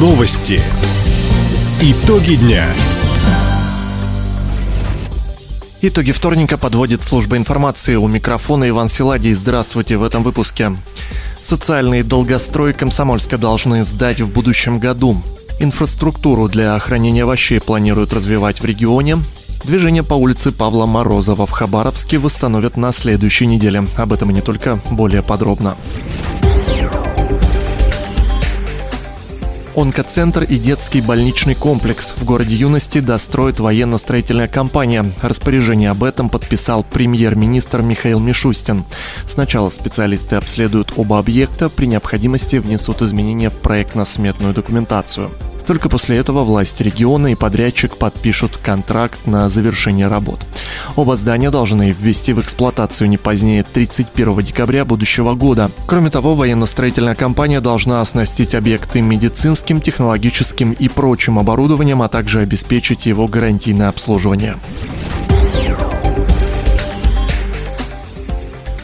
Новости. Итоги дня. Итоги вторника подводит служба информации. У микрофона Иван Силадий. Здравствуйте в этом выпуске. Социальный долгострой Комсомольска должны сдать в будущем году. Инфраструктуру для хранения овощей планируют развивать в регионе. Движение по улице Павла Морозова в Хабаровске восстановят на следующей неделе. Об этом и не только, более подробно. Онкоцентр и детский больничный комплекс в городе Юности достроит военно-строительная компания. Распоряжение об этом подписал премьер-министр Михаил Мишустин. Сначала специалисты обследуют оба объекта, при необходимости внесут изменения в проектно-сметную документацию. Только после этого власти региона и подрядчик подпишут контракт на завершение работ. Оба здания должны ввести в эксплуатацию не позднее 31 декабря будущего года. Кроме того, военно-строительная компания должна оснастить объекты медицинским, технологическим и прочим оборудованием, а также обеспечить его гарантийное обслуживание.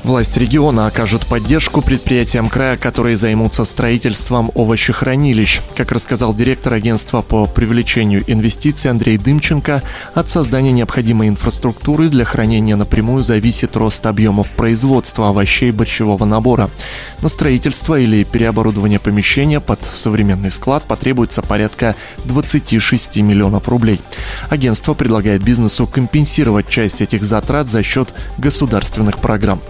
Власть региона окажет поддержку предприятиям края, которые займутся строительством овощехранилищ. Как рассказал директор агентства по привлечению инвестиций Андрей Дымченко, от создания необходимой инфраструктуры для хранения напрямую зависит рост объемов производства овощей борщевого набора. На строительство или переоборудование помещения под современный склад потребуется порядка 26 миллионов рублей. Агентство предлагает бизнесу компенсировать часть этих затрат за счет государственных программ.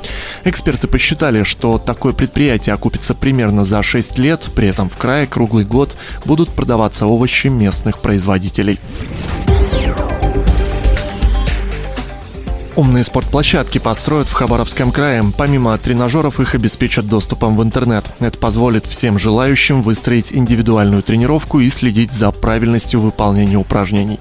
Эксперты посчитали, что такое предприятие окупится примерно за 6 лет, при этом в крае круглый год будут продаваться овощи местных производителей. Умные спортплощадки построят в Хабаровском крае. Помимо тренажеров их обеспечат доступом в интернет. Это позволит всем желающим выстроить индивидуальную тренировку и следить за правильностью выполнения упражнений.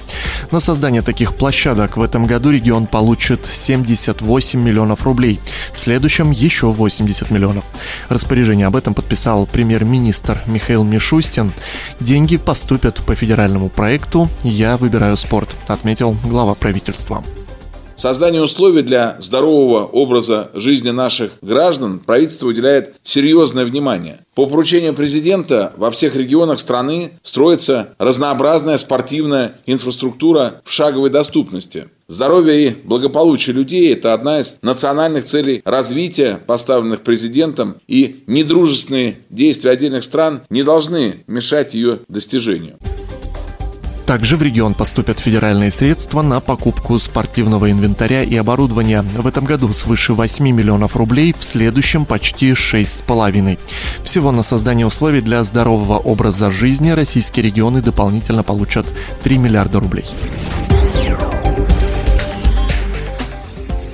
На создание таких площадок в этом году регион получит 78 миллионов рублей. В следующем еще 80 миллионов. Распоряжение об этом подписал премьер-министр Михаил Мишустин. Деньги поступят по федеральному проекту «Я выбираю спорт», отметил глава правительства. Создание условий для здорового образа жизни наших граждан правительство уделяет серьезное внимание. По поручению президента во всех регионах страны строится разнообразная спортивная инфраструктура в шаговой доступности. Здоровье и благополучие людей – это одна из национальных целей развития, поставленных президентом, и недружественные действия отдельных стран не должны мешать ее достижению. Также в регион поступят федеральные средства на покупку спортивного инвентаря и оборудования. В этом году свыше 8 миллионов рублей, в следующем почти 6,5. Всего на создание условий для здорового образа жизни российские регионы дополнительно получат 3 миллиарда рублей.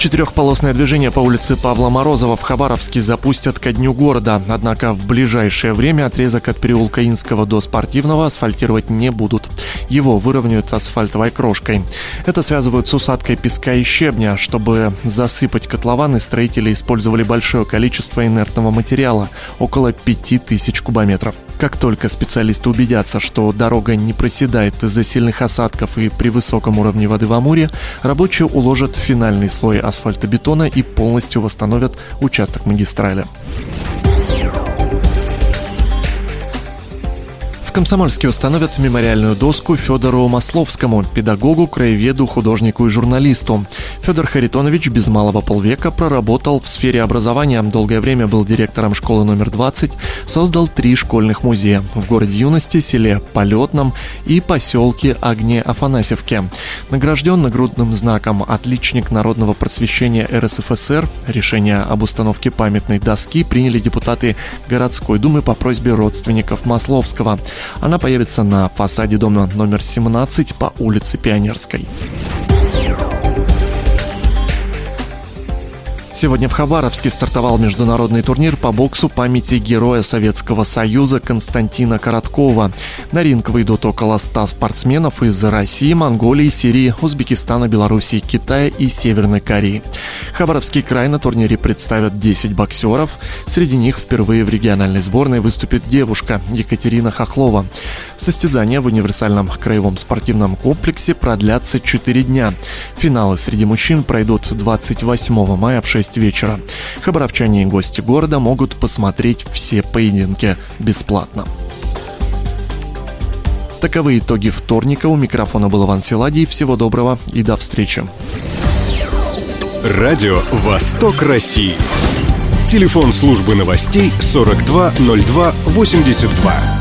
Четырехполосное движение по улице Павла Морозова в Хабаровске запустят ко дню города. Однако в ближайшее время отрезок от переулка Инского до Спортивного асфальтировать не будут. Его выровняют асфальтовой крошкой. Это связывают с усадкой песка и щебня. Чтобы засыпать котлованы, строители использовали большое количество инертного материала – около 5000 кубометров. Как только специалисты убедятся, что дорога не проседает из-за сильных осадков и при высоком уровне воды в Амуре, рабочие уложат финальный слой асфальтобетона и полностью восстановят участок магистрали. Комсомольске установят мемориальную доску Федору Масловскому, педагогу, краеведу, художнику и журналисту. Федор Харитонович без малого полвека проработал в сфере образования, долгое время был директором школы номер 20, создал три школьных музея в городе Юности, селе Полетном и поселке Огне Афанасьевке. Награжден нагрудным знаком «Отличник народного просвещения РСФСР». Решение об установке памятной доски приняли депутаты городской думы по просьбе родственников Масловского. Она появится на фасаде дома номер 17 по улице Пионерской. Сегодня в Хабаровске стартовал международный турнир по боксу памяти героя Советского Союза Константина Короткова. На ринг выйдут около 100 спортсменов из России, Монголии, Сирии, Узбекистана, Белоруссии, Китая и Северной Кореи. Хабаровский край на турнире представят 10 боксеров. Среди них впервые в региональной сборной выступит девушка Екатерина Хохлова. Состязания в универсальном краевом спортивном комплексе продлятся 4 дня. Финалы среди мужчин пройдут 28 мая в 6 6 вечера. Хабаровчане и гости города могут посмотреть все поединки бесплатно. Таковы итоги вторника. У микрофона был Иван Силадий. Всего доброго и до встречи. Радио «Восток России». Телефон службы новостей 420282.